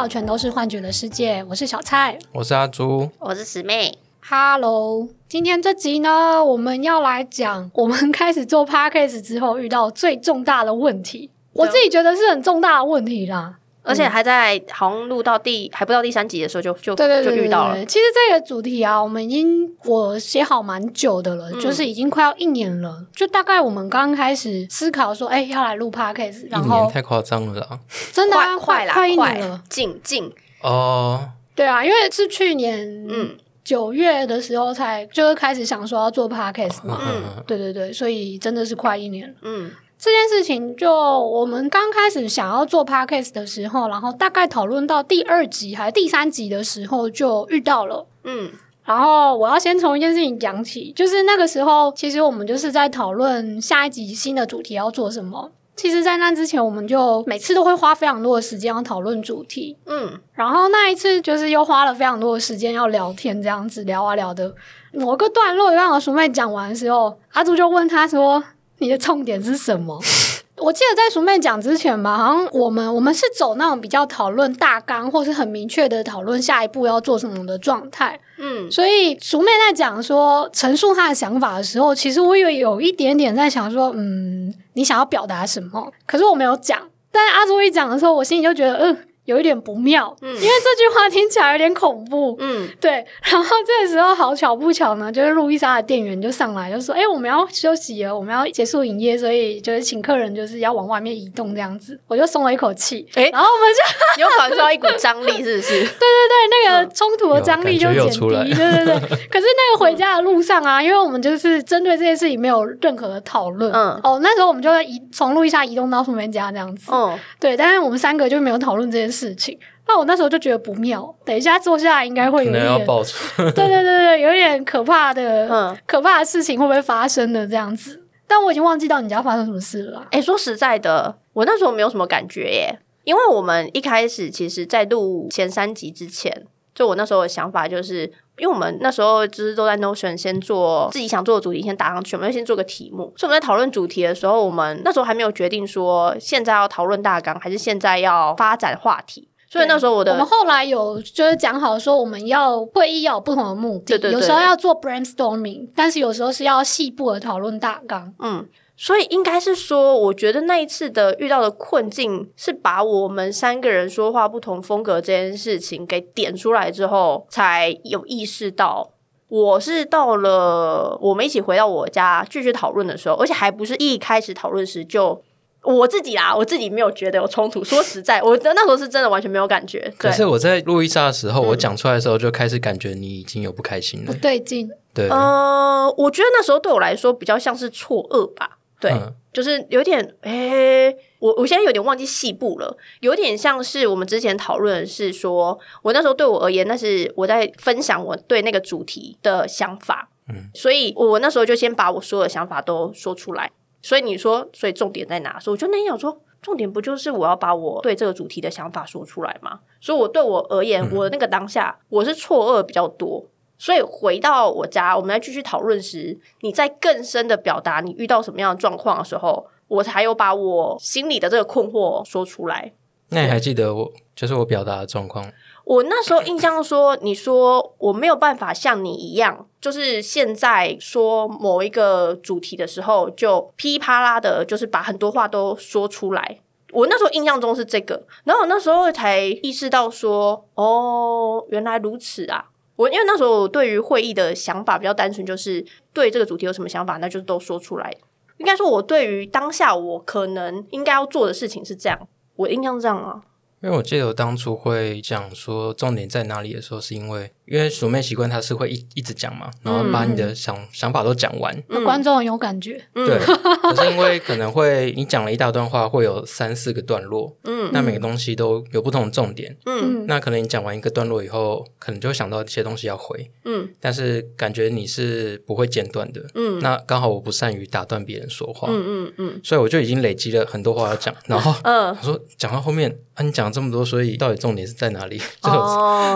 到全都是幻觉的世界，我是小蔡，我是阿朱，我是师妹。Hello，今天这集呢，我们要来讲我们开始做 podcast 之后遇到最重大的问题。我自己觉得是很重大的问题啦。而且还在好像录到第还不到第三集的时候就就对对就遇到了。其实这个主题啊，我们已经我写好蛮久的了，就是已经快要一年了。就大概我们刚开始思考说，哎，要来录 podcast，然后太夸张了啦，真的快快一年了，近近哦，对啊，因为是去年嗯九月的时候才就是开始想说要做 podcast 嘛，嗯，对对对，所以真的是快一年了，嗯。这件事情，就我们刚开始想要做 podcast 的时候，然后大概讨论到第二集还是第三集的时候，就遇到了。嗯，然后我要先从一件事情讲起，就是那个时候，其实我们就是在讨论下一集新的主题要做什么。其实，在那之前，我们就每次都会花非常多的时间要讨论主题。嗯，然后那一次就是又花了非常多的时间要聊天，这样子聊啊聊的。某个段落让我熟妹讲完的时候，阿朱就问他说。你的重点是什么？我记得在熟妹讲之前吧，好像我们我们是走那种比较讨论大纲，或是很明确的讨论下一步要做什么的状态。嗯，所以熟妹在讲说陈述她的想法的时候，其实我有有一点点在想说，嗯，你想要表达什么？可是我没有讲。但是阿朱一讲的时候，我心里就觉得，嗯。有一点不妙，嗯，因为这句话听起来有点恐怖，嗯，对。然后这个时候好巧不巧呢，就是路易莎的店员就上来就说：“哎，我们要休息了，我们要结束营业，所以就是请客人就是要往外面移动这样子。”我就松了一口气，哎，然后我们就 你又感受到一股张力，是不是？对对对，那个冲突的张力就减低，对对对。可是那个回家的路上啊，因为我们就是针对这件事情没有任何的讨论，嗯，哦，那时候我们就移从路易莎移动到书梅家这样子，嗯，对，但是我们三个就没有讨论这件事。事情，那我那时候就觉得不妙。等一下坐下来应该会有点，对对对对，有点可怕的，嗯，可怕的事情会不会发生的这样子？但我已经忘记到你家发生什么事了。哎，说实在的，我那时候没有什么感觉耶，因为我们一开始其实，在录前三集之前，就我那时候的想法就是，因为我们那时候就是都在 Notion 先做自己想做的主题，先打上去，我们先做个题目。所以我们在讨论主题的时候，我们那时候还没有决定说现在要讨论大纲，还是现在要发展话题。所以那时候我的，我们后来有就是讲好说，我们要会议要有不同的目的，有时候要做 brainstorming，但是有时候是要细部的讨论大纲。嗯，所以应该是说，我觉得那一次的遇到的困境是把我们三个人说话不同风格这件事情给点出来之后，才有意识到，我是到了我们一起回到我家继续讨论的时候，而且还不是一开始讨论时就。我自己啦，我自己没有觉得有冲突。说实在，我的那时候是真的完全没有感觉。可是我在录一下的时候，我讲出来的时候就开始感觉你已经有不开心了。不对劲。对。呃，我觉得那时候对我来说比较像是错愕吧。对，就是有点，诶，我我现在有点忘记细部了。有点像是我们之前讨论是说，我那时候对我而言，那是我在分享我对那个主题的想法。嗯。所以我那时候就先把我所有的想法都说出来。所以你说，所以重点在哪？所以我就那天想说，重点不就是我要把我对这个主题的想法说出来吗？所以，我对我而言，我那个当下我是错愕比较多。所以回到我家，我们来继续讨论时，你在更深的表达你遇到什么样的状况的时候，我才有把我心里的这个困惑说出来。那你还记得我就是我表达的状况？我那时候印象说，你说我没有办法像你一样，就是现在说某一个主题的时候，就噼啪啦的，就是把很多话都说出来。我那时候印象中是这个，然后我那时候才意识到说，哦，原来如此啊！我因为那时候对于会议的想法比较单纯，就是对这个主题有什么想法，那就都说出来。应该说，我对于当下我可能应该要做的事情是这样，我印象是这样啊。因为我记得我当初会讲说重点在哪里的时候，是因为。因为熟妹习惯，她是会一一直讲嘛，然后把你的想想法都讲完。那观众有感觉，对。可是因为可能会你讲了一大段话，会有三四个段落，嗯，那每个东西都有不同的重点，嗯。那可能你讲完一个段落以后，可能就会想到一些东西要回，嗯。但是感觉你是不会间断的，嗯。那刚好我不善于打断别人说话，嗯嗯嗯，所以我就已经累积了很多话要讲，然后，嗯，我说讲到后面啊，你讲了这么多，所以到底重点是在哪里？就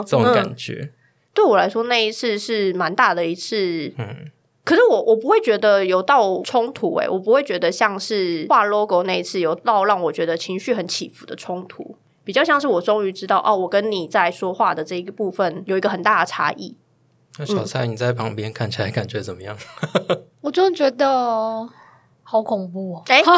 这种感觉。对我来说，那一次是蛮大的一次。嗯，可是我我不会觉得有到冲突，哎，我不会觉得像是画 logo 那一次有到让我觉得情绪很起伏的冲突。比较像是我终于知道哦，我跟你在说话的这一个部分有一个很大的差异。那小蔡，你在旁边看起来感觉怎么样？我就觉得好恐怖哦！哎，我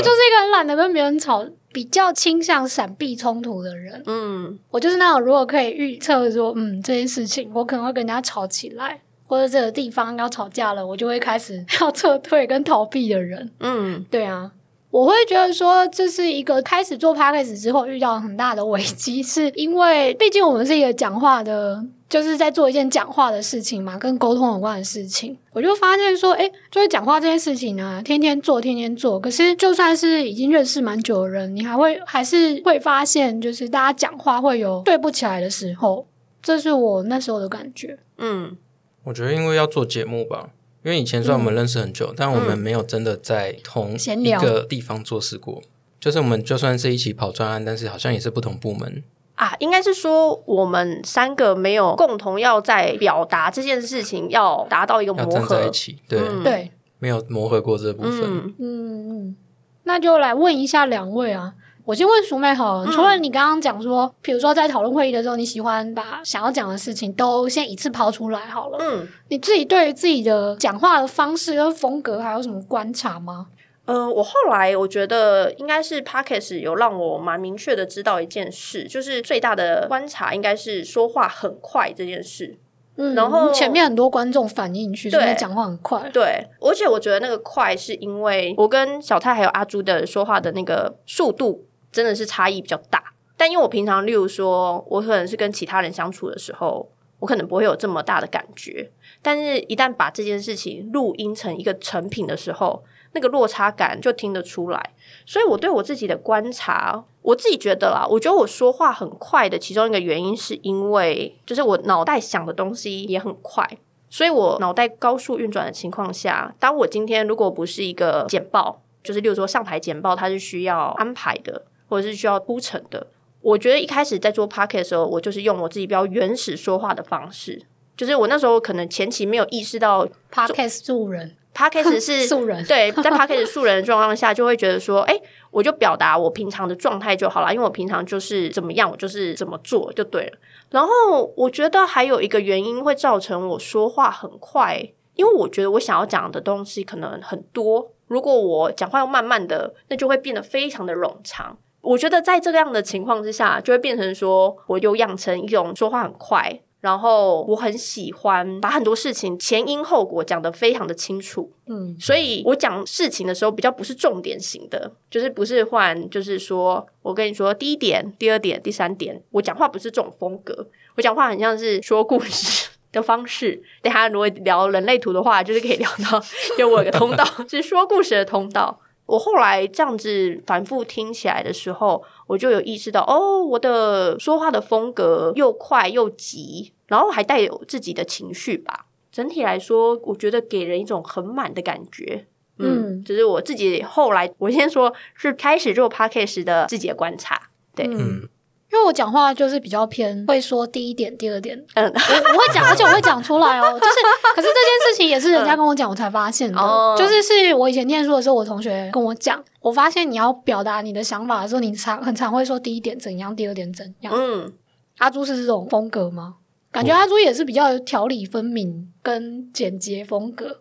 就是一个很懒得跟别人吵，比较倾向闪避冲突的人。嗯，我就是那种如果可以预测说，嗯，这件事情我可能会跟人家吵起来，或者这个地方要吵架了，我就会开始 要撤退跟逃避的人。嗯，对啊。我会觉得说，这是一个开始做 podcast 之后遇到很大的危机，是因为毕竟我们是一个讲话的，就是在做一件讲话的事情嘛，跟沟通有关的事情。我就发现说，哎，就是讲话这件事情呢，天天做，天天做。可是就算是已经认识蛮久的人，你还会还是会发现，就是大家讲话会有对不起来的时候。这是我那时候的感觉。嗯，我觉得因为要做节目吧。因为以前虽然我们认识很久，但我们没有真的在同一个地方做事过。就是我们就算是一起跑专案，但是好像也是不同部门啊。应该是说我们三个没有共同要在表达这件事情，要达到一个磨合在一起。对对，没有磨合过这部分。嗯嗯，那就来问一下两位啊。我先问淑妹好，除了你刚刚讲说，比如说在讨论会议的时候，你喜欢把想要讲的事情都先一次抛出来好了。嗯，你自己对于自己的讲话的方式跟风格还有什么观察吗？呃，我后来我觉得应该是 Pockets 有让我蛮明确的知道一件事，就是最大的观察应该是说话很快这件事。嗯，然后前面很多观众反应去，对，讲话很快，对，而且我觉得那个快是因为我跟小蔡还有阿朱的说话的那个速度。真的是差异比较大，但因为我平常，例如说，我可能是跟其他人相处的时候，我可能不会有这么大的感觉，但是一旦把这件事情录音成一个成品的时候，那个落差感就听得出来。所以我对我自己的观察，我自己觉得啦，我觉得我说话很快的其中一个原因，是因为就是我脑袋想的东西也很快，所以我脑袋高速运转的情况下，当我今天如果不是一个简报，就是例如说上台简报，它是需要安排的。或者是需要铺陈的，我觉得一开始在做 p o c k e t 的时候，我就是用我自己比较原始说话的方式，就是我那时候可能前期没有意识到 p o c k e t 素人 p o c k e t 是素人，对，在 p o c k e t 素人的状况下，就会觉得说，哎，我就表达我平常的状态就好了，因为我平常就是怎么样，我就是怎么做就对了。然后我觉得还有一个原因会造成我说话很快，因为我觉得我想要讲的东西可能很多，如果我讲话要慢慢的，那就会变得非常的冗长。我觉得在这样的情况之下，就会变成说，我又养成一种说话很快，然后我很喜欢把很多事情前因后果讲得非常的清楚。嗯，所以我讲事情的时候比较不是重点型的，就是不是换，就是说我跟你说第一点、第二点、第三点，我讲话不是这种风格，我讲话很像是说故事的方式。等下如果聊人类图的话，就是可以聊到，因为我有个通道 是说故事的通道。我后来这样子反复听起来的时候，我就有意识到，哦，我的说话的风格又快又急，然后还带有自己的情绪吧。整体来说，我觉得给人一种很满的感觉。嗯，就是我自己后来，我先说是开始做 p a c k a g e 的自己的观察。对，嗯。因为我讲话就是比较偏会说第一点、第二点，嗯，我我会讲，而且我会讲出来哦。就是，可是这件事情也是人家跟我讲，我才发现的。就是是我以前念书的时候，我同学跟我讲，我发现你要表达你的想法的时候，你常很常会说第一点怎样，第二点怎样。嗯，阿朱是这种风格吗？感觉阿朱也是比较条理分明跟简洁风格。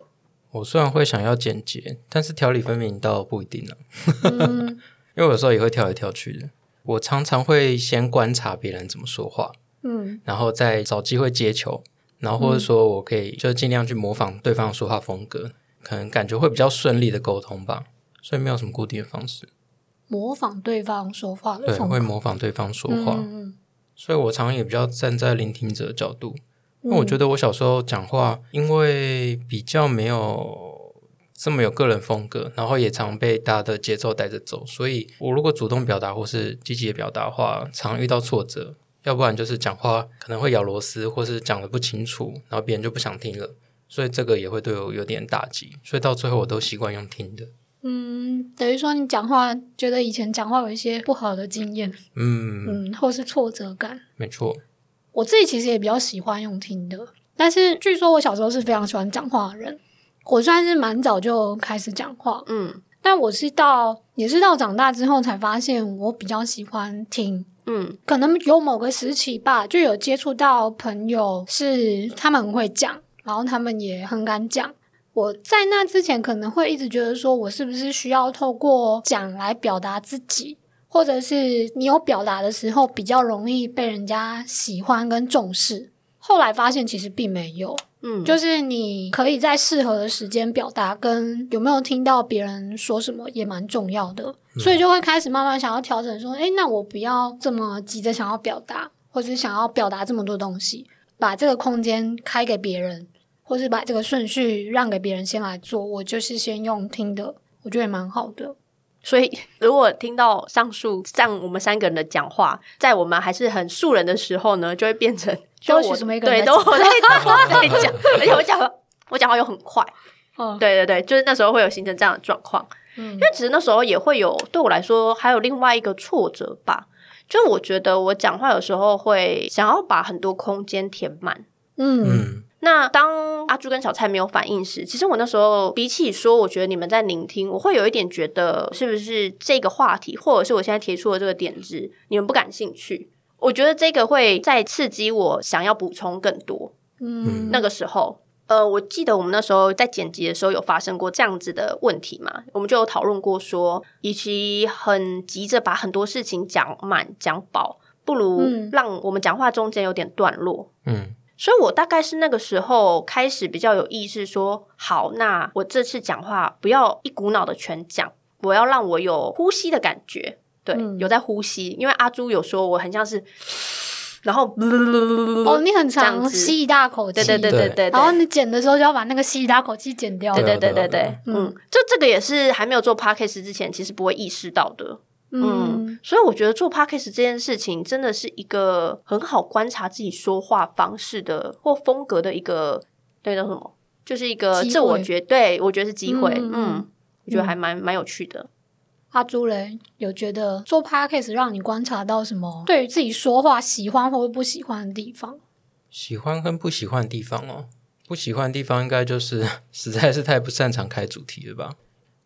我虽然会想要简洁，但是条理分明倒不一定了。嗯，因为有时候也会跳来跳去的。我常常会先观察别人怎么说话，嗯，然后再找机会接球，然后或者说我可以就尽量去模仿对方说话风格，可能感觉会比较顺利的沟通吧。所以没有什么固定的方式，模仿对方说话的，对，会模仿对方说话。嗯，所以我常常也比较站在聆听者的角度，因为我觉得我小时候讲话，因为比较没有。这么有个人风格，然后也常被大家的节奏带着走，所以我如果主动表达或是积极的表达的话，常遇到挫折，要不然就是讲话可能会咬螺丝，或是讲的不清楚，然后别人就不想听了，所以这个也会对我有点打击，所以到最后我都习惯用听的。嗯，等于说你讲话觉得以前讲话有一些不好的经验，嗯嗯，或是挫折感，没错。我自己其实也比较喜欢用听的，但是据说我小时候是非常喜欢讲话的人。我算是蛮早就开始讲话，嗯，但我是到也是到长大之后才发现，我比较喜欢听。嗯，可能有某个时期吧，就有接触到朋友，是他们很会讲，然后他们也很敢讲。我在那之前可能会一直觉得，说我是不是需要透过讲来表达自己，或者是你有表达的时候比较容易被人家喜欢跟重视。后来发现其实并没有。嗯，就是你可以在适合的时间表达，跟有没有听到别人说什么也蛮重要的，所以就会开始慢慢想要调整，说，哎，那我不要这么急着想要表达，或是想要表达这么多东西，把这个空间开给别人，或是把这个顺序让给别人先来做，我就是先用听的，我觉得也蛮好的。所以，如果听到上述像我们三个人的讲话，在我们还是很素人的时候呢，就会变成 就我什么一个对，都我在在 讲，而且我讲我讲话又很快，哦，对对对，就是那时候会有形成这样的状况。嗯，因为其实那时候也会有对我来说还有另外一个挫折吧，就我觉得我讲话有时候会想要把很多空间填满，嗯。那当阿朱跟小蔡没有反应时，其实我那时候比起说，我觉得你们在聆听，我会有一点觉得是不是这个话题，或者是我现在提出的这个点子，你们不感兴趣？我觉得这个会再刺激我想要补充更多。嗯，那个时候，呃，我记得我们那时候在剪辑的时候有发生过这样子的问题嘛？我们就有讨论过说，与其很急着把很多事情讲满讲饱，不如让我们讲话中间有点段落。嗯。所以，我大概是那个时候开始比较有意识，说好，那我这次讲话不要一股脑的全讲，我要让我有呼吸的感觉，对，有在呼吸。因为阿朱有说我很像是，然后哦，你很常吸一大口气，对对对对对，然后你剪的时候就要把那个吸一大口气剪掉，对对对对对，嗯，这这个也是还没有做 podcast 之前，其实不会意识到的。嗯，所以我觉得做 podcast 这件事情真的是一个很好观察自己说话方式的或风格的一个，对叫什么？就是一个自我觉对我觉得是机会。嗯，我觉得还蛮蛮有趣的。阿朱雷有觉得做 podcast 让你观察到什么？对于自己说话喜欢或不喜欢的地方？喜欢跟不喜欢的地方哦，不喜欢的地方应该就是 实在是太不擅长开主题了吧？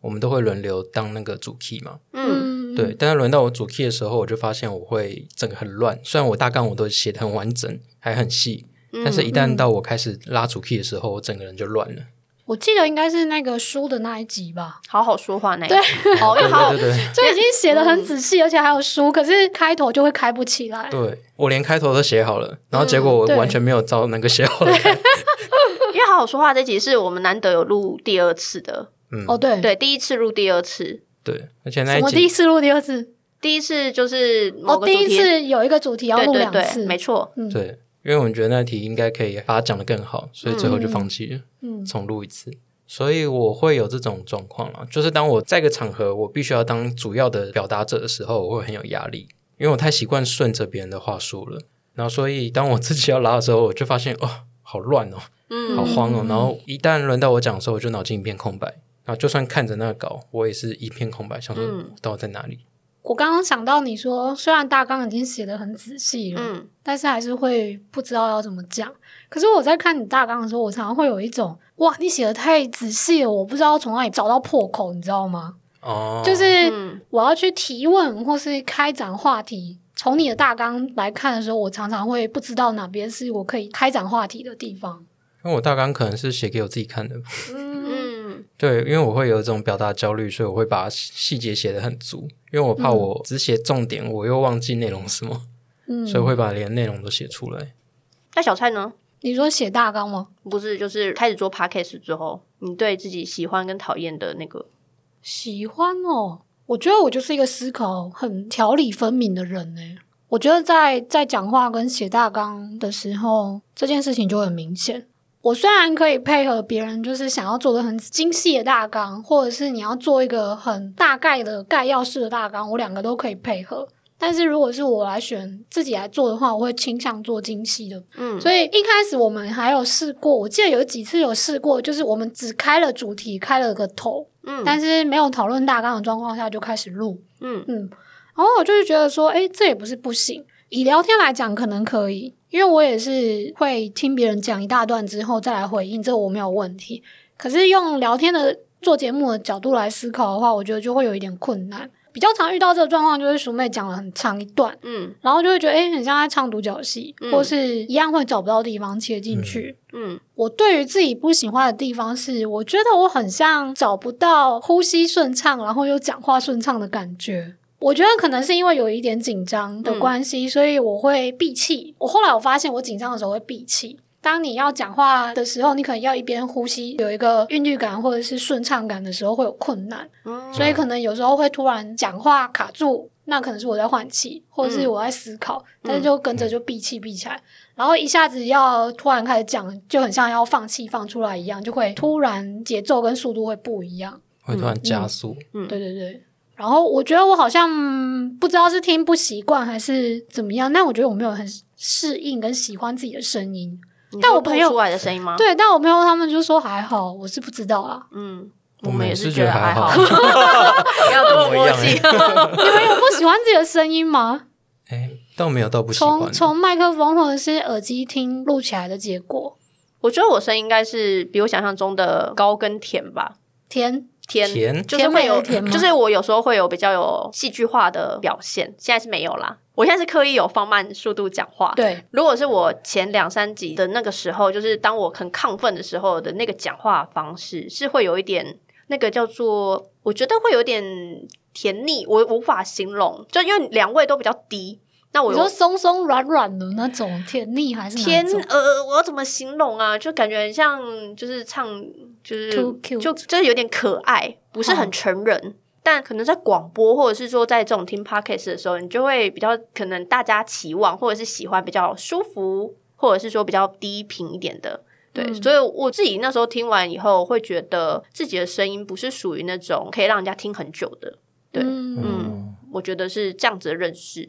我们都会轮流当那个主 key 嘛。嗯。对，但是轮到我主 key 的时候，我就发现我会整个很乱。虽然我大纲我都写的很完整，还很细，但是一旦到我开始拉主 key 的时候，我整个人就乱了。我记得应该是那个书的那一集吧，好好说话那一集，哦，对对对，就已经写的很仔细，而且还有书，可是开头就会开不起来。对我连开头都写好了，然后结果我完全没有照那个写好的。因为好好说话这集是我们难得有录第二次的，嗯，哦对对，第一次录第二次。对，而且那一我第一次录，第二次，第一次就是哦，第一次有一个主题要录两次，没错，对，因为我们觉得那题应该可以把它讲的更好，所以最后就放弃了，嗯，重录一次。所以我会有这种状况啊，就是当我在一个场合，我必须要当主要的表达者的时候，我会很有压力，因为我太习惯顺着别人的话说了。然后，所以当我自己要拉的时候，我就发现哦，好乱哦，嗯，好慌哦。然后一旦轮到我讲的时候，我就脑筋一片空白。啊，就算看着那个稿，我也是一片空白，想说到底在哪里。我刚刚想到你说，虽然大纲已经写的很仔细了，嗯，但是还是会不知道要怎么讲。可是我在看你大纲的时候，我常常会有一种，哇，你写的太仔细了，我不知道从哪里找到破口，你知道吗？哦，就是我要去提问或是开展话题，从你的大纲来看的时候，我常常会不知道哪边是我可以开展话题的地方。因为我大纲可能是写给我自己看的。对，因为我会有这种表达焦虑，所以我会把细节写得很足，因为我怕我只写重点，我又忘记内容什么，嗯，所以会把连内容都写出来。那小蔡呢？你说写大纲吗？不是，就是开始做 podcast 之后，你对自己喜欢跟讨厌的那个喜欢哦。我觉得我就是一个思考很条理分明的人呢。我觉得在在讲话跟写大纲的时候，这件事情就很明显。我虽然可以配合别人，就是想要做的很精细的大纲，或者是你要做一个很大概的概要式的大纲，我两个都可以配合。但是如果是我来选自己来做的话，我会倾向做精细的。嗯，所以一开始我们还有试过，我记得有几次有试过，就是我们只开了主题，开了个头，嗯，但是没有讨论大纲的状况下就开始录，嗯嗯，然后我就是觉得说，哎，这也不是不行，以聊天来讲，可能可以。因为我也是会听别人讲一大段之后再来回应，这我没有问题。可是用聊天的做节目的角度来思考的话，我觉得就会有一点困难。比较常遇到这个状况，就是熟妹讲了很长一段，嗯，然后就会觉得，哎，很像在唱独角戏，或是一样会找不到地方切进去。嗯，我对于自己不喜欢的地方是，我觉得我很像找不到呼吸顺畅，然后又讲话顺畅的感觉。我觉得可能是因为有一点紧张的关系，所以我会闭气。我后来我发现，我紧张的时候会闭气。当你要讲话的时候，你可能要一边呼吸，有一个韵律感或者是顺畅感的时候会有困难，所以可能有时候会突然讲话卡住，那可能是我在换气，或者是我在思考，但是就跟着就闭气闭起来，然后一下子要突然开始讲，就很像要放气放出来一样，就会突然节奏跟速度会不一样，会突然加速。嗯，对对对。然后我觉得我好像不知道是听不习惯还是怎么样，但我觉得我没有很适应跟喜欢自己的声音。但我朋友出来的声音吗？对，但我朋友他们就说还好，我是不知道啊。嗯，我们也是觉得还好。要多默契。你们有不喜欢自己的声音吗？哎，倒没有，倒不喜欢。从从麦克风或者是耳机听录起来的结果，我觉得我声音应该是比我想象中的高跟甜吧。甜甜就是会有，就是我有时候会有比较有戏剧化的表现，现在是没有啦。我现在是刻意有放慢速度讲话。对，如果是我前两三集的那个时候，就是当我很亢奋的时候的那个讲话方式，是会有一点那个叫做，我觉得会有点甜腻，我无法形容，就因为两位都比较低。那我说松松软软的那种甜腻还是甜？呃，我要怎么形容啊？就感觉很像，就是唱，就是就就是有点可爱，不是很成人。但可能在广播，或者是说在这种听 podcast 的时候，你就会比较可能大家期望或者是喜欢比较舒服，或者是说比较低频一点的，对。所以我自己那时候听完以后，会觉得自己的声音不是属于那种可以让人家听很久的，对。嗯，我觉得是这样子的认识。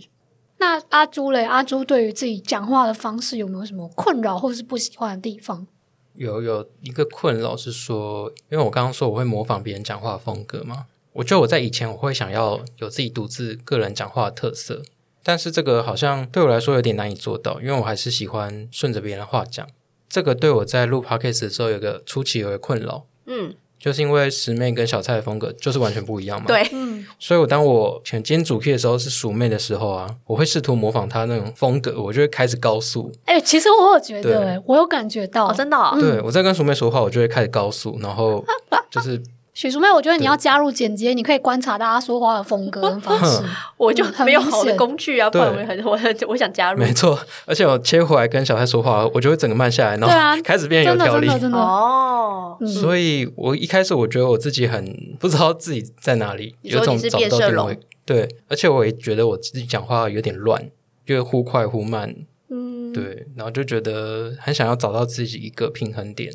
那阿朱嘞？阿朱对于自己讲话的方式有没有什么困扰，或是不喜欢的地方？有有一个困扰是说，因为我刚刚说我会模仿别人讲话风格嘛。我觉得我在以前我会想要有自己独自个人讲话的特色，但是这个好像对我来说有点难以做到，因为我还是喜欢顺着别人的话讲。这个对我在录 podcast 的时候有个初期有个困扰，嗯，就是因为十妹跟小蔡的风格就是完全不一样嘛，对，嗯，所以我当我选今天主 key 的时候是鼠妹的时候啊，我会试图模仿她那种风格，我就会开始高速。哎，其实我有觉得，哎，我有感觉到，真的，对我在跟鼠妹说话，我就会开始高速，然后就是。许淑妹，我觉得你要加入剪接，你可以观察大家说话的风格跟 方式。我就没有好的工具啊，不然我很 我我想加入。没错，而且我切回来跟小蔡说话，我就会整个慢下来，然后 开始变有条理。真的哦，所以我一开始我觉得我自己很不知道自己在哪里，有种找不到定位。对，而且我也觉得我自己讲话有点乱，就忽快忽慢。嗯，对，然后就觉得很想要找到自己一个平衡点，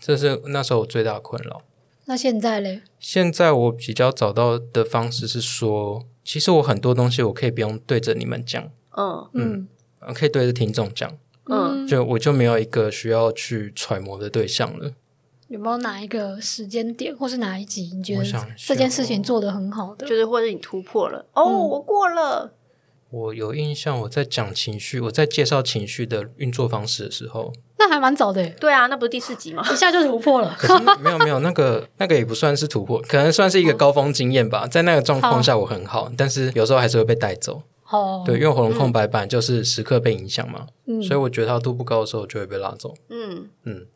这是那时候我最大的困扰。那现在嘞？现在我比较找到的方式是说，其实我很多东西我可以不用对着你们讲，嗯嗯，可以对着听众讲，嗯，就我就没有一个需要去揣摩的对象了。有没有哪一个时间点，或是哪一集你觉得这件事情做得很好的，就是或者你突破了？哦，我过了。我有印象，我在讲情绪，我在介绍情绪的运作方式的时候，那还蛮早的。对啊，那不是第四集吗？一下就突破了。没有没有，那个那个也不算是突破，可能算是一个高峰经验吧。在那个状况下，我很好，但是有时候还是会被带走。哦，对，因为喉咙空白板就是时刻被影响嘛，所以我觉得它度不高的时候就会被拉走。嗯嗯。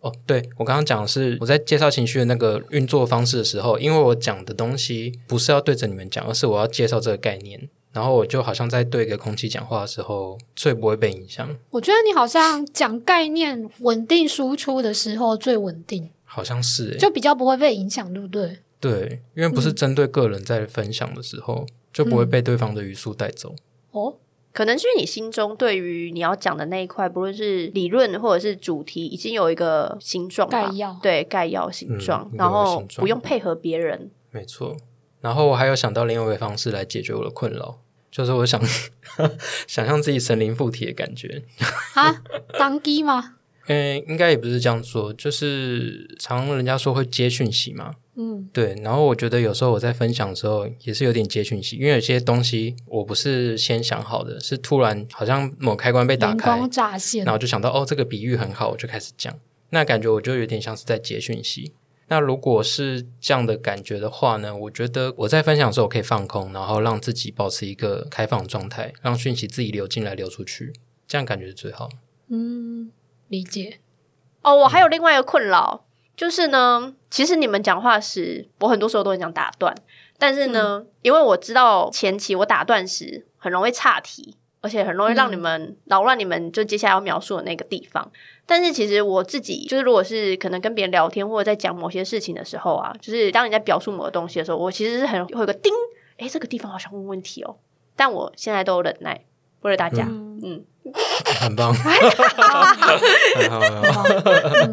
哦，对我刚刚讲的是我在介绍情绪的那个运作方式的时候，因为我讲的东西不是要对着你们讲，而是我要介绍这个概念。然后我就好像在对一个空气讲话的时候，最不会被影响。我觉得你好像讲概念稳定输出的时候最稳定，好像是，就比较不会被影响，对不对？对，因为不是针对个人在分享的时候，就不会被对方的语速带走。哦，可能是你心中对于你要讲的那一块，不论是理论或者是主题，已经有一个形状概要，对概要形状，然后不用配合别人。没错。然后我还有想到另外一个方式来解决我的困扰。就是我想 想象自己神灵附体的感觉啊，当机吗？嗯，应该也不是这样说，就是常人家说会接讯息嘛，嗯，对。然后我觉得有时候我在分享的时候也是有点接讯息，因为有些东西我不是先想好的，是突然好像某开关被打开，乍现，然后就想到哦，这个比喻很好，我就开始讲，那感觉我就有点像是在接讯息。那如果是这样的感觉的话呢？我觉得我在分享的时候可以放空，然后让自己保持一个开放状态，让讯息自己流进来、流出去，这样感觉是最好。嗯，理解。哦，我还有另外一个困扰，就是呢，其实你们讲话时，我很多时候都很想打断，但是呢，因为我知道前期我打断时很容易岔题。而且很容易让你们扰乱你们就接下来要描述的那个地方。但是其实我自己就是，如果是可能跟别人聊天或者在讲某些事情的时候啊，就是当你在表述某个东西的时候，我其实是很会有个叮，哎，这个地方好像问问题哦。但我现在都有忍耐，为了大家，嗯，很棒，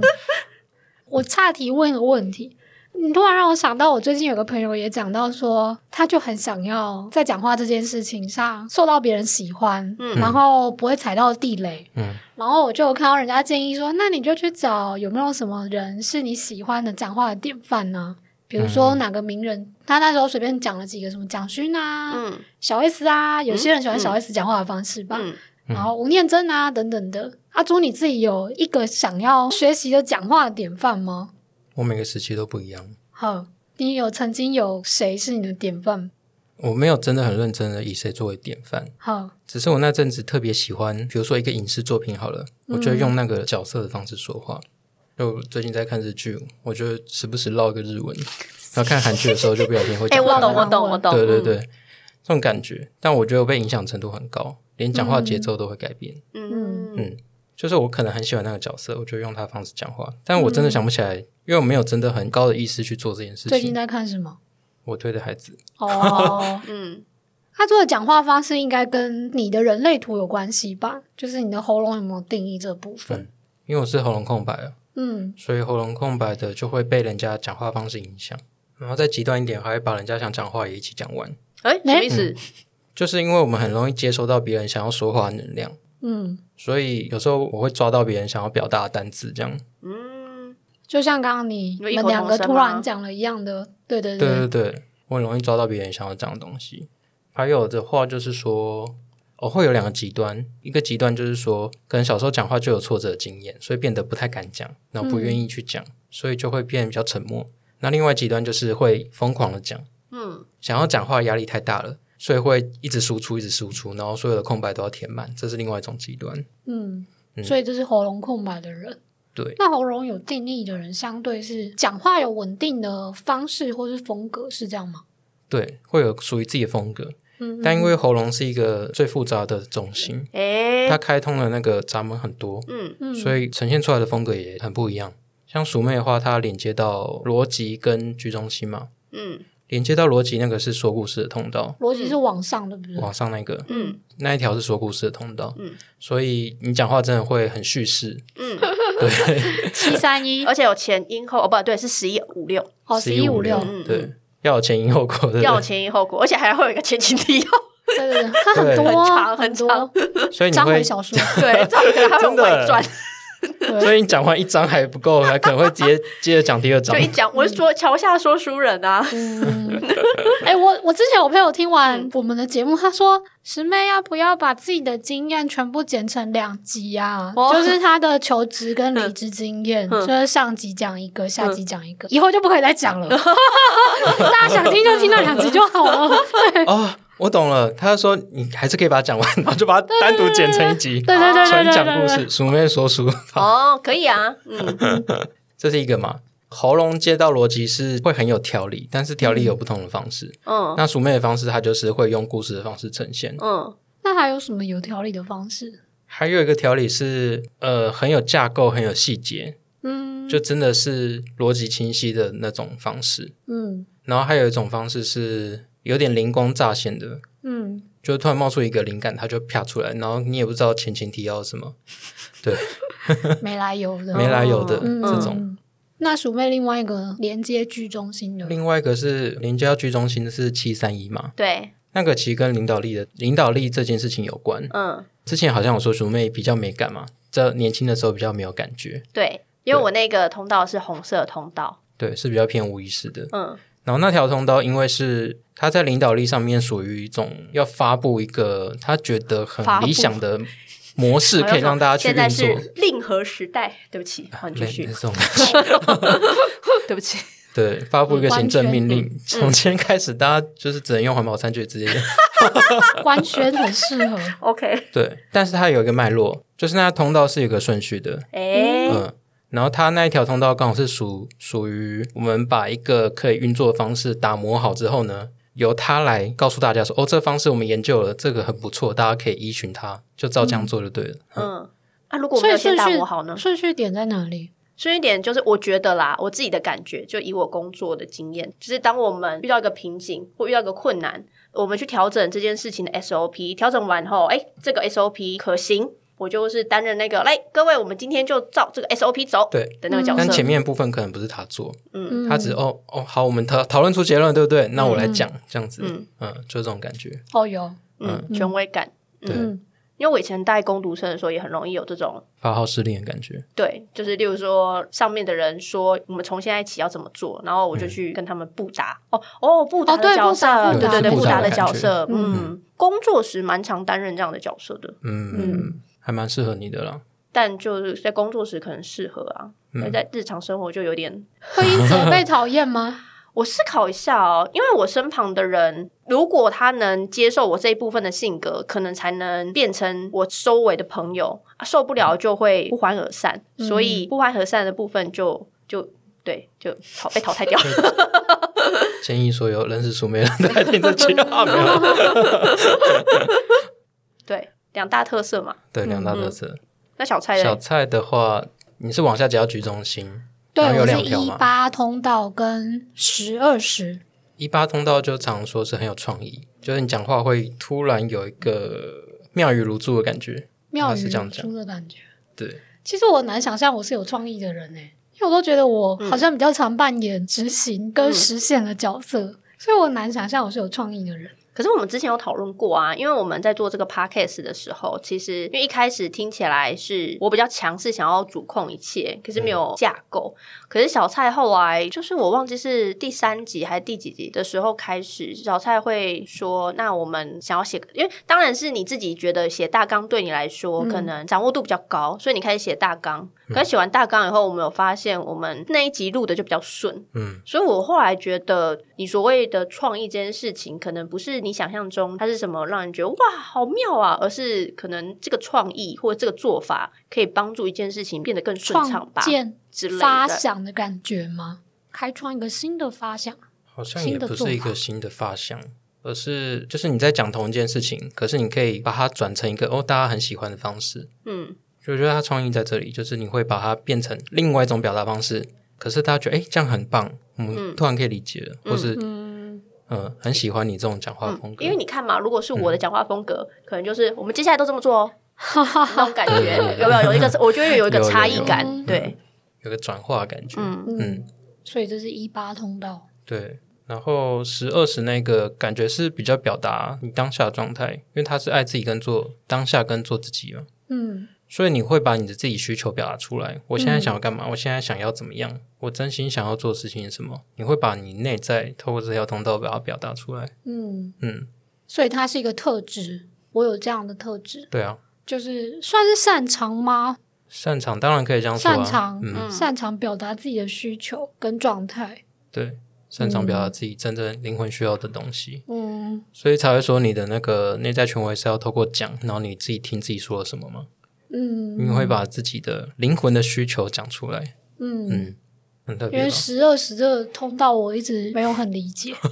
我岔题问一个问题。你突然让我想到，我最近有个朋友也讲到说，他就很想要在讲话这件事情上受到别人喜欢，嗯，然后不会踩到地雷，嗯，然后我就看到人家建议说，那你就去找有没有什么人是你喜欢的讲话的典范呢？比如说哪个名人，他那时候随便讲了几个什么蒋勋啊，嗯，小 S 啊，有些人喜欢小 S 讲话的方式吧，然后吴念真啊等等的。阿朱，你自己有一个想要学习的讲话的典范吗？我每个时期都不一样。好，你有曾经有谁是你的典范？我没有真的很认真的以谁作为典范。好，只是我那阵子特别喜欢，比如说一个影视作品好了，我就用那个角色的方式说话。就最近在看日剧，我就时不时唠一个日文。然后看韩剧的时候，就不小心会。哎，我懂，我懂，我懂。对对对，这种感觉。但我觉得我被影响程度很高，连讲话节奏都会改变。嗯嗯。就是我可能很喜欢那个角色，我就用他的方式讲话，但我真的想不起来，因为我没有真的很高的意识去做这件事情。最近在看什么？我推的孩子。哦，嗯，他做的讲话方式应该跟你的人类图有关系吧？就是你的喉咙有没有定义这部分？因为我是喉咙空白啊，嗯，所以喉咙空白的就会被人家讲话方式影响，然后再极端一点，还会把人家想讲话也一起讲完。哎，什么意思？就是因为我们很容易接收到别人想要说话的能量。嗯，所以有时候我会抓到别人想要表达的单词，这样。嗯，就像刚刚你们两个突然讲了一样的，对对对对对，我很容易抓到别人想要讲的东西。还有的话就是说，我会有两个极端，一个极端就是说，可能小时候讲话就有挫折经验，所以变得不太敢讲，然后不愿意去讲，所以就会变比较沉默。那另外极端就是会疯狂的讲，嗯，想要讲话压力太大了。所以会一直输出，一直输出，然后所有的空白都要填满，这是另外一种极端。嗯，所以这是喉咙空白的人。对，那喉咙有定义的人，相对是讲话有稳定的方式或是风格，是这样吗？对，会有属于自己的风格。嗯，但因为喉咙是一个最复杂的中心，哎，它开通了那个闸门很多，嗯嗯，所以呈现出来的风格也很不一样。像鼠妹的话，它连接到逻辑跟居中心嘛，嗯。连接到逻辑那个是说故事的通道，逻辑是往上的，不是？往上那个，嗯，那一条是说故事的通道，嗯，所以你讲话真的会很叙事，嗯，对，七三一，而且有前因后，哦，不对，是十一五六，哦，十一五六，对，要有前因后果，要有前因后果，而且还会有一个前情提要，对 对对，它很多，很长很长，所以你会小说，对，真的。所以你讲完一章还不够，还可能会接 接着讲第二章。就一讲，我是说桥下说书人啊。哎，我我之前我朋友听完我们的节目，他说师妹要不要把自己的经验全部剪成两集啊？就是他的求职跟离职经验，就是上集讲一个，下集讲一个，以后就不可以再讲了。大家想听就听到两集就好了。哦。我懂了，他说你还是可以把它讲完，然后就把它单独剪成一集，对对对纯讲故事，鼠妹说书。哦，可以啊，嗯，这是一个嘛？喉咙接到逻辑是会很有条理，但是条理有不同的方式。嗯，那鼠妹的方式，它就是会用故事的方式呈现。嗯，那还有什么有条理的方式？还有一个条理是，呃，很有架构，很有细节。嗯，就真的是逻辑清晰的那种方式。嗯，然后还有一种方式是。有点灵光乍现的，嗯，就突然冒出一个灵感，它就啪出来，然后你也不知道前情提要什么，对，没来由的，没来由的这种。那鼠妹另外一个连接居中心的，另外一个是连接到居中心的是七三一嘛？对，那个其实跟领导力的领导力这件事情有关。嗯，之前好像我说鼠妹比较没感嘛，在年轻的时候比较没有感觉。对，因为我那个通道是红色通道，对，是比较偏无意识的。嗯。然后那条通道，因为是他在领导力上面属于一种要发布一个他觉得很理想的模式可以让大家去运作。令和时代，对不起，换继续。对不起。对，发布一个行政命令，从今天开始，大家就是只能用环保餐具之类的。官宣很适合。OK。对，但是它有一个脉络，就是那通道是有个顺序的。哎。嗯。然后它那一条通道刚好是属属于我们把一个可以运作的方式打磨好之后呢，由它来告诉大家说：“哦，这个方式我们研究了，这个很不错，大家可以依循它，就照这样做就对了。”嗯。那如果没有先打磨好呢？顺序点在哪里？顺序点就是，我觉得啦，我自己的感觉，就以我工作的经验，就是当我们遇到一个瓶颈或遇到一个困难，我们去调整这件事情的 SOP，调整完后，哎，这个 SOP 可行，我就是担任那个，来，各位，我们今天就照这个 SOP 走，对。的那个角色。但前面部分可能不是他做，嗯，他只哦哦，好，我们讨讨论出结论，对不对？那我来讲，这样子，嗯。嗯，就这种感觉。哦，有，嗯，权威感，对。因为我以前带攻读生的时候，也很容易有这种发号施令的感觉。对，就是例如说，上面的人说我们从现在起要怎么做，然后我就去跟他们布达。哦哦，布达的角色，对对对，布达的角色，嗯，工作时蛮常担任这样的角色的。嗯。嗯，还蛮适合你的啦。但就是在工作时可能适合啊，在日常生活就有点 会因此被讨厌吗？我思考一下哦，因为我身旁的人，如果他能接受我这一部分的性格，可能才能变成我周围的朋友。受不了就会不欢而散，所以不欢而散的部分就就对，就淘被淘汰掉。建议所有认识书没人的听这句话没有？对，两大特色嘛。对，两大特色。那小菜小菜的话，你是往下只要居中心。对，我是一八通道跟十二十。一八通道就常说是很有创意，就是你讲话会突然有一个妙语如珠的感觉，妙语如珠的感觉。对，其实我难想象我是有创意的人诶，因为我都觉得我好像比较常扮演执行跟实现的角色，所以我难想象我是有创意的人。可是我们之前有讨论过啊，因为我们在做这个 podcast 的时候，其实因为一开始听起来是我比较强势，想要主控一切，可是没有架构。可是小蔡后来就是我忘记是第三集还是第几集的时候开始，小蔡会说：“那我们想要写，因为当然是你自己觉得写大纲对你来说可能掌握度比较高，所以你开始写大纲。可是写完大纲以后，我们有发现我们那一集录的就比较顺，嗯，所以我后来觉得你所谓的创意这件事情，可能不是。你想象中它是什么让人觉得哇好妙啊？而是可能这个创意或者这个做法可以帮助一件事情变得更顺畅吧？之类发想的感觉吗？开创一个新的发想，好像也不是一个新的发想，而是就是你在讲同一件事情，可是你可以把它转成一个哦大家很喜欢的方式。嗯，就觉得它创意在这里，就是你会把它变成另外一种表达方式，可是大家觉得哎这样很棒，我们突然可以理解了，或是。嗯，很喜欢你这种讲话风格，因为你看嘛，如果是我的讲话风格，可能就是我们接下来都这么做哦，那种感觉有没有？有一个，我觉得有一个差异感，对，有个转化感觉，嗯。嗯，所以这是一八通道，对，然后十二十那个感觉是比较表达你当下的状态，因为他是爱自己跟做当下跟做自己嘛，嗯。所以你会把你的自己需求表达出来。我现在想要干嘛？我现在想要怎么样？我真心想要做事情是什么？你会把你内在透过这条通道把它表达出来。嗯嗯，所以它是一个特质。我有这样的特质。对啊，就是算是擅长吗？擅长当然可以这样说。擅长，嗯擅长表达自己的需求跟状态。对，擅长表达自己真正灵魂需要的东西。嗯，所以才会说你的那个内在权威是要透过讲，然后你自己听自己说了什么吗？嗯，你会把自己的灵魂的需求讲出来。嗯嗯，很特别。因为十二十这个通道，我一直没有很理解。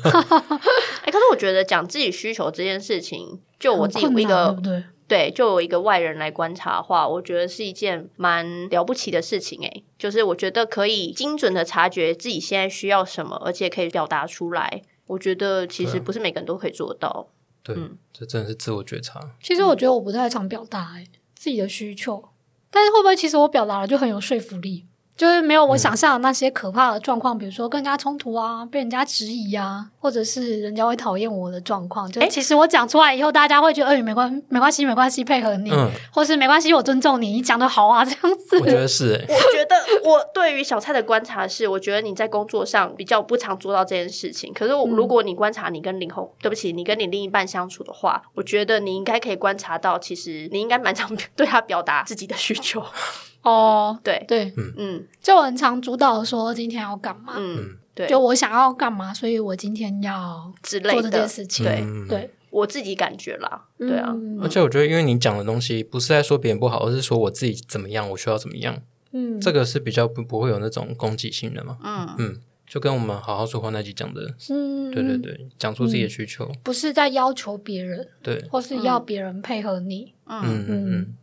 哎，可是我觉得讲自己需求这件事情，就我自己一个对对，就有一个外人来观察的话，我觉得是一件蛮了不起的事情。哎，就是我觉得可以精准的察觉自己现在需要什么，而且可以表达出来。我觉得其实不是每个人都可以做到。对，这真的是自我觉察。其实我觉得我不太常表达，哎。自己的需求，但是会不会其实我表达了就很有说服力？就是没有我想象的那些可怕的状况，比如说跟人家冲突啊，被人家质疑啊，或者是人家会讨厌我的状况。就其实我讲出来以后，大家会觉得，哎，没关没关系，没关系，配合你，或是没关系，我尊重你，你讲的好啊，这样子。我觉得是，我觉得我对于小蔡的观察是，我觉得你在工作上比较不常做到这件事情。可是我如果你观察你跟林红，对不起，你跟你另一半相处的话，我觉得你应该可以观察到，其实你应该蛮常 对他表达自己的需求。哦，对。对，嗯。嗯，就很常主导说今天要干嘛，嗯，对，就我想要干嘛，所以我今天要之类的。这件事情，对对，我自己感觉啦，对啊，而且我觉得，因为你讲的东西不是在说别人不好，而是说我自己怎么样，我需要怎么样，嗯，这个是比较不不会有那种攻击性的嘛，嗯。嗯，就跟我们好好说话那集讲的，嗯，对对对，讲出自己的需求，不是在要求别人，对，或是要别人配合你，嗯嗯。嗯。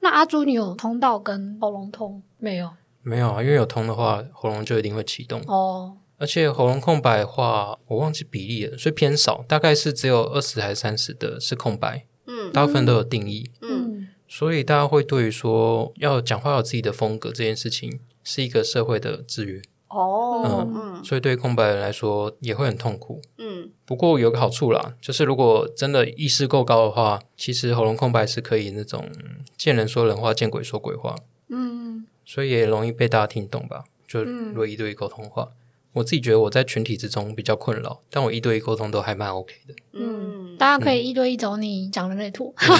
那阿朱，你有通道跟喉咙痛没有？没有啊，因为有通的话，喉咙就一定会启动哦。而且喉咙空白的话，我忘记比例了，所以偏少，大概是只有二十还是三十的是空白。嗯，大部分都有定义。嗯，所以大家会对于说要讲话有自己的风格这件事情，是一个社会的制约。哦，嗯，所以对空白人来说也会很痛苦。嗯，不过有个好处啦，就是如果真的意识够高的话，其实喉咙空白是可以那种见人说人话，见鬼说鬼话。嗯，所以也容易被大家听懂吧？就如果一对一沟通话，我自己觉得我在群体之中比较困扰，但我一对一沟通都还蛮 OK 的。嗯，大家可以一对一走你讲人类图。可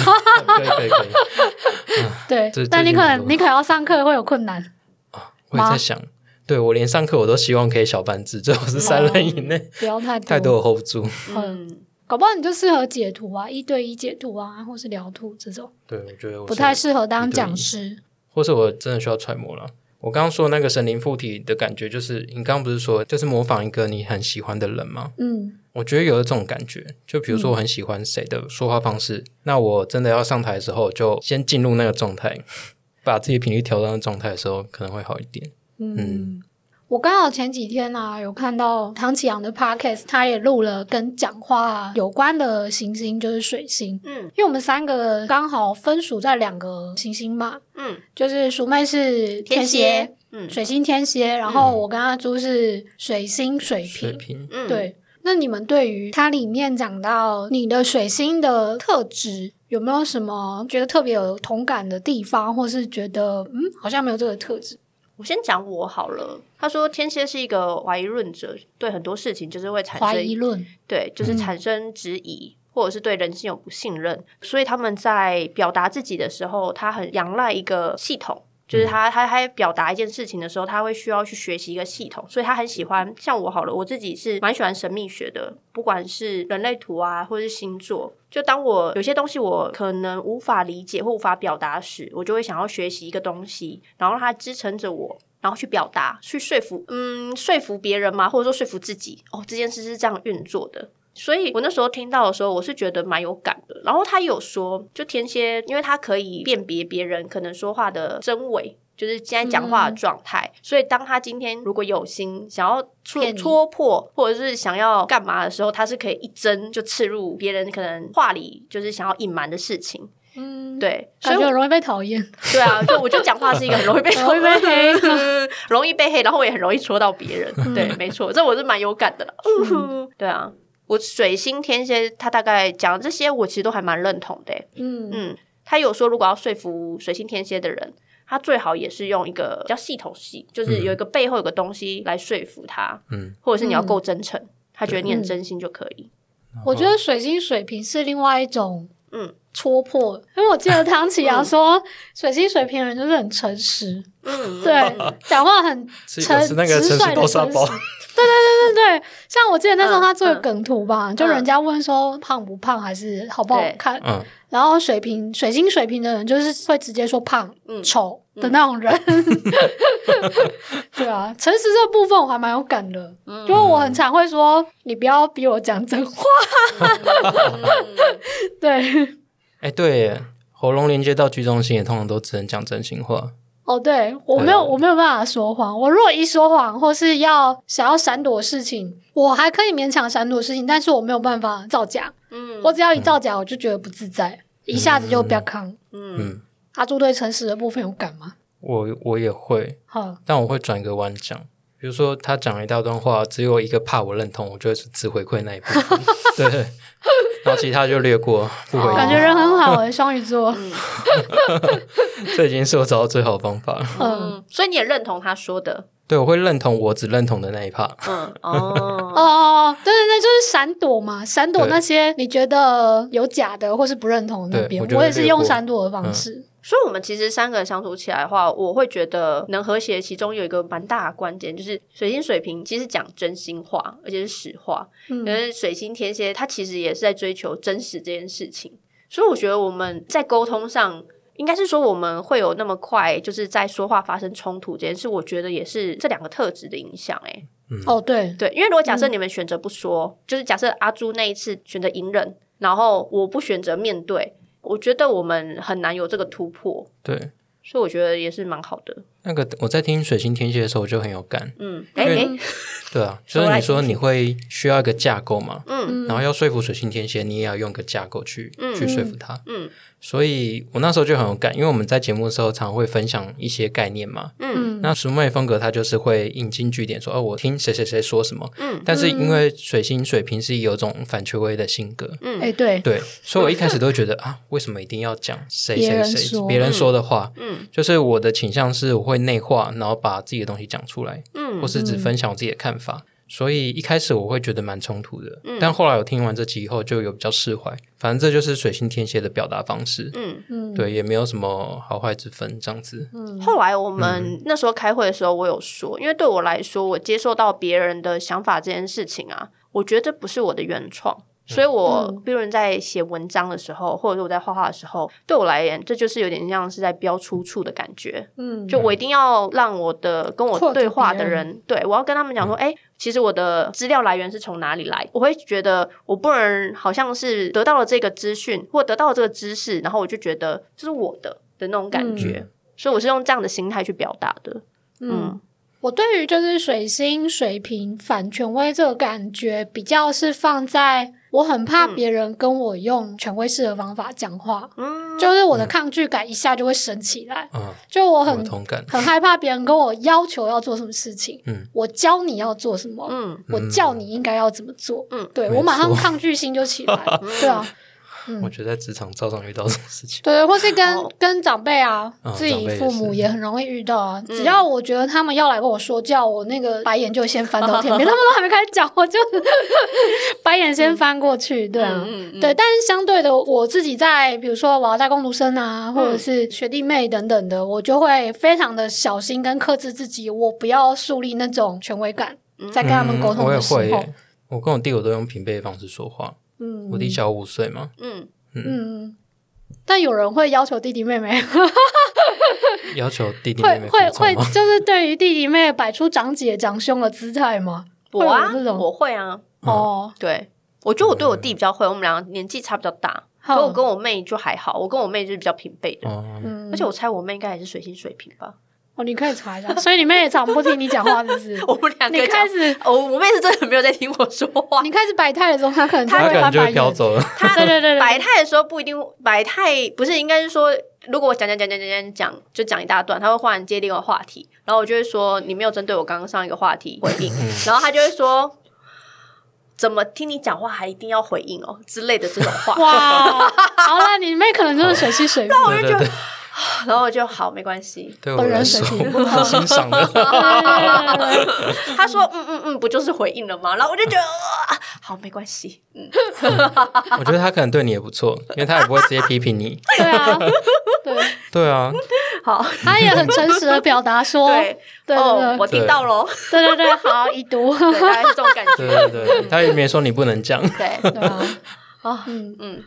以可以可以。对，但你可能你可能要上课会有困难啊。我也在想。对我连上课我都希望可以小班制，最好是三人以内，不要太多，太多我 hold 不住。嗯，搞不好你就适合解图啊，一对一解图啊，或是聊图这种。对，我觉得不太适合当讲师，或是我真的需要揣摩了。我刚刚说那个神灵附体的感觉，就是你刚刚不是说就是模仿一个你很喜欢的人吗？嗯，我觉得有这种感觉。就比如说我很喜欢谁的说话方式，那我真的要上台的时候，就先进入那个状态，把自己频率调到那状态的时候，可能会好一点。嗯，我刚好前几天呢有看到唐启阳的 podcast，他也录了跟讲话有关的行星，就是水星。嗯，因为我们三个刚好分属在两个行星嘛。嗯，就是鼠妹是天蝎，嗯，水星天蝎，然后我跟阿朱是水星水瓶。嗯，对。那你们对于它里面讲到你的水星的特质，有没有什么觉得特别有同感的地方，或是觉得嗯好像没有这个特质？我先讲我好了。他说天蝎是一个怀疑论者，对很多事情就是会产生怀疑论，对，就是产生质疑，或者是对人性有不信任，所以他们在表达自己的时候，他很仰赖一个系统。就是他，他他表达一件事情的时候，他会需要去学习一个系统，所以他很喜欢。像我好了，我自己是蛮喜欢神秘学的，不管是人类图啊，或者是星座。就当我有些东西我可能无法理解或无法表达时，我就会想要学习一个东西，然后让它支撑着我，然后去表达，去说服，嗯，说服别人嘛，或者说说服自己。哦，这件事是这样运作的。所以我那时候听到的时候，我是觉得蛮有感的。然后他有说，就天蝎，因为他可以辨别别人可能说话的真伪，就是现在讲话的状态。所以当他今天如果有心想要戳戳破，或者是想要干嘛的时候，他是可以一针就刺入别人可能话里就是想要隐瞒的事情。嗯，对，感觉容易被讨厌。对啊，就我觉得讲话是一个很容易被 容易被黑，容易被黑，然后我也很容易戳到别人。对，没错，这我是蛮有感的了。对啊。我水星天蝎，他大概讲这些，我其实都还蛮认同的。嗯嗯，他有说，如果要说服水星天蝎的人，他最好也是用一个比较系统系，就是有一个背后有个东西来说服他。嗯，或者是你要够真诚，他觉得你很真心就可以。我觉得水星水瓶是另外一种嗯戳破，因为我记得汤启阳说，水星水瓶人就是很诚实，嗯，对，讲话很诚直率的诚实。对对对对对，像我记得那时候他做的梗图吧，就人家问说胖不胖还是好不好看，然后水平水星水平的人就是会直接说胖、丑的那种人。对啊，诚实这部分我还蛮有感的，因为我很常会说你不要逼我讲真话。对，哎，对，喉咙连接到居中心也通常都只能讲真心话。哦，对我没有，我没有办法说谎。我如果一说谎，或是要想要闪躲事情，我还可以勉强闪躲事情，但是我没有办法造假。嗯，我只要一造假，我就觉得不自在，一下子就不要扛。嗯，阿朱对诚实的部分有感吗？我我也会，好但我会转一个弯讲。比如说他讲了一大段话，只有一个怕我认同，我就是只回馈那一部分，对，然后其他就略过，不回。感觉人很好诶，双鱼座，这已经是我找到最好的方法。嗯，所以你也认同他说的。对，我会认同我只认同的那一 part。嗯哦哦，对对对，就是闪躲嘛，闪躲那些你觉得有假的或是不认同那边。我也是用闪躲的方式。所以，我们其实三个人相处起来的话，我会觉得能和谐。其中有一个蛮大的关键，就是水星水瓶其实讲真心话，而且是实话。因为水星天蝎，他其实也是在追求真实这件事情。所以，我觉得我们在沟通上。应该是说我们会有那么快，就是在说话发生冲突这件事，我觉得也是这两个特质的影响。哎，哦，对对，因为如果假设你们选择不说，就是假设阿朱那一次选择隐忍，然后我不选择面对，我觉得我们很难有这个突破。对，所以我觉得也是蛮好的。那个我在听水星天蝎的时候，我就很有感。嗯，哎哎，对啊，就是你说你会需要一个架构嘛，嗯，然后要说服水星天蝎，你也要用一个架构去去说服他，嗯。所以我那时候就很有感，因为我们在节目的时候常会分享一些概念嘛。嗯，那熟妹风格它就是会引经据典，说哦，我听谁谁谁说什么。嗯，但是因为水星水平是有种反权威的性格。嗯，哎，对对，所以我一开始都觉得啊，为什么一定要讲谁谁谁别人说的话？嗯，就是我的倾向是我会内化，然后把自己的东西讲出来，嗯，或是只分享我自己的看法。所以一开始我会觉得蛮冲突的，但后来我听完这集以后就有比较释怀。反正这就是水星天蝎的表达方式，嗯嗯，对，也没有什么好坏之分这样子。嗯，后来我们那时候开会的时候，我有说，因为对我来说，我接受到别人的想法这件事情啊，我觉得这不是我的原创。所以，我比如在写文章的时候，或者说我在画画的时候，对我来言，这就是有点像是在标出处的感觉。嗯，就我一定要让我的跟我对话的人，对我要跟他们讲说，哎，其实我的资料来源是从哪里来？我会觉得我不能好像是得到了这个资讯或得到了这个知识，然后我就觉得这是我的的那种感觉。所以我是用这样的心态去表达的。嗯，我对于就是水星水平反权威这个感觉，比较是放在。我很怕别人跟我用权威式的方法讲话，就是我的抗拒感一下就会升起来。就我很很害怕别人跟我要求要做什么事情，我教你要做什么，我叫你应该要怎么做，对我马上抗拒心就起来，对啊。我觉得在职场照常遇到这种事情，对，或是跟跟长辈啊，自己父母也很容易遇到啊。只要我觉得他们要来跟我说教，我那个白眼就先翻到天边，他们都还没开始讲，我就 白眼先翻过去。对啊，对。但是相对的，我自己在比如说我要带工读生啊，或者是学弟妹等等的，我就会非常的小心跟克制自己，我不要树立那种权威感，在跟他们沟通的时候。我跟我弟我都用平辈的方式说话。嗯，我弟小五岁嘛。嗯。嗯，但有人会要求弟弟妹妹，要求弟弟妹妹会会就是对于弟弟妹妹摆出长姐长兄的姿态吗？我啊，我会啊。哦，对，我觉得我对我弟比较会，我们两个年纪差比较大，可我跟我妹就还好，我跟我妹就是比较平辈的，嗯。而且我猜我妹应该也是水星水平吧。哦，你可以查一下，所以你妹也常不听你讲话，是不是？我们两个，你开始，我我妹是真的没有在听我说话。你开始摆态的时候，她可能她可能就飘走了。她对对对，摆态的时候不一定摆态，不是应该是说，如果我讲讲讲讲讲讲讲，就讲一大段，她会忽然接另一个话题，然后我就会说你没有针对我刚刚上一个话题回应，然后她就会说怎么听你讲话还一定要回应哦之类的这种话。哇，好了，你妹可能就是水气水，那我就觉得。然后我就好，没关系。对我来说，很欣赏的。他说：“嗯嗯嗯，不就是回应了吗？”然后我就觉得，好，没关系。嗯，我觉得他可能对你也不错，因为他也不会直接批评你。对啊，对对啊。好，他也很诚实的表达说：“对对对，我听到喽。”对对对，好，已读，大概是这种感觉。对对对，他也没说你不能讲。对对啊，啊嗯嗯，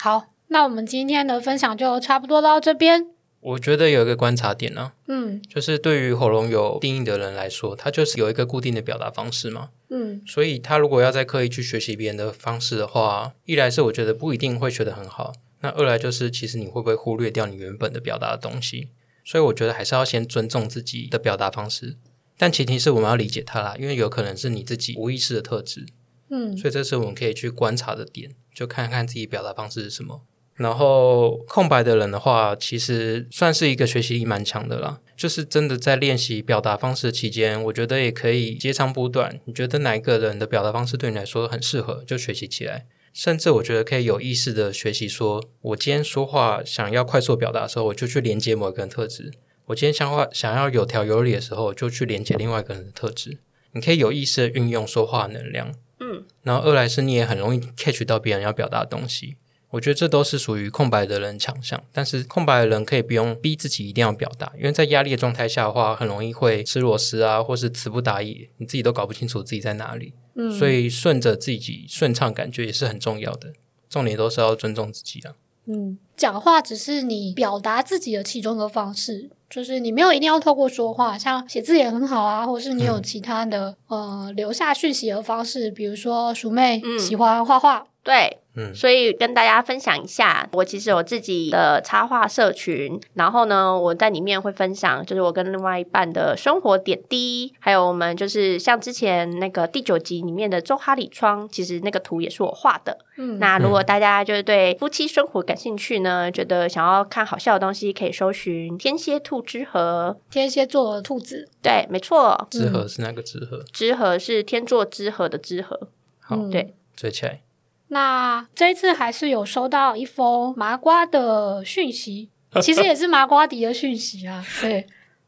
好。那我们今天的分享就差不多到这边。我觉得有一个观察点呢，嗯，就是对于喉咙有定义的人来说，他就是有一个固定的表达方式嘛，嗯，所以他如果要再刻意去学习别人的方式的话，一来是我觉得不一定会学得很好，那二来就是其实你会不会忽略掉你原本的表达的东西？所以我觉得还是要先尊重自己的表达方式，但前提是我们要理解它啦，因为有可能是你自己无意识的特质，嗯，所以这是我们可以去观察的点，就看看自己表达方式是什么。然后空白的人的话，其实算是一个学习力蛮强的啦。就是真的在练习表达方式期间，我觉得也可以截长补短。你觉得哪一个人的表达方式对你来说很适合，就学习起来。甚至我觉得可以有意识的学习，说我今天说话想要快速表达的时候，我就去连接某一个人特质；我今天想话想要有条有理的时候，就去连接另外一个人的特质。你可以有意识的运用说话能量，嗯，然后二来是你也很容易 catch 到别人要表达的东西。我觉得这都是属于空白的人强项，但是空白的人可以不用逼自己一定要表达，因为在压力的状态下的话，很容易会吃螺丝啊，或是词不达意，你自己都搞不清楚自己在哪里。嗯，所以顺着自己顺畅感觉也是很重要的，重点都是要尊重自己啊。嗯，讲话只是你表达自己的其中一个方式，就是你没有一定要透过说话，像写字也很好啊，或是你有其他的呃留下讯息的方式，比如说鼠妹喜欢画画。对，嗯，所以跟大家分享一下，我其实有自己的插画社群，然后呢，我在里面会分享，就是我跟另外一半的生活点滴，还有我们就是像之前那个第九集里面的周哈里窗，其实那个图也是我画的。嗯，那如果大家就是对夫妻生活感兴趣呢，觉得想要看好笑的东西，可以搜寻天蝎兔之和，天蝎座的兔子，对，没错，之和是那个之和？之和是天作之合的之和，好，对，追起来。那这一次还是有收到一封麻瓜的讯息，其实也是麻瓜迪的讯息啊。对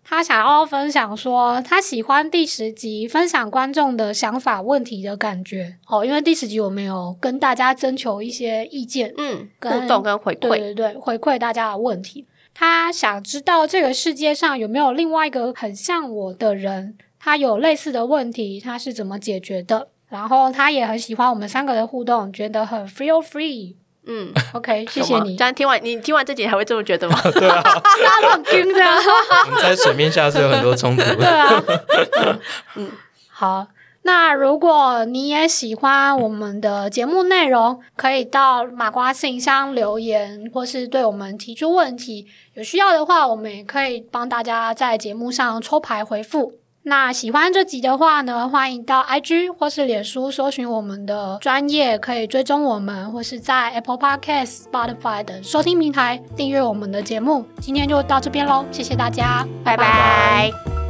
他想要分享说，他喜欢第十集分享观众的想法、问题的感觉。哦，因为第十集我们有跟大家征求一些意见，嗯，互动跟回馈，对对对，回馈大家的问题。他想知道这个世界上有没有另外一个很像我的人，他有类似的问题，他是怎么解决的？然后他也很喜欢我们三个的互动，觉得很 feel free。嗯，OK，谢谢你。这样听完你听完这集还会这么觉得吗？对啊，大家很听这样。我们在水面下是有很多冲突。对啊。嗯，好。那如果你也喜欢我们的节目内容，可以到马瓜信箱留言，或是对我们提出问题。有需要的话，我们也可以帮大家在节目上抽牌回复。那喜欢这集的话呢，欢迎到 IG 或是脸书搜寻我们的专业，可以追踪我们，或是在 Apple Podcast、Spotify 等收听平台订阅我们的节目。今天就到这边喽，谢谢大家，拜拜。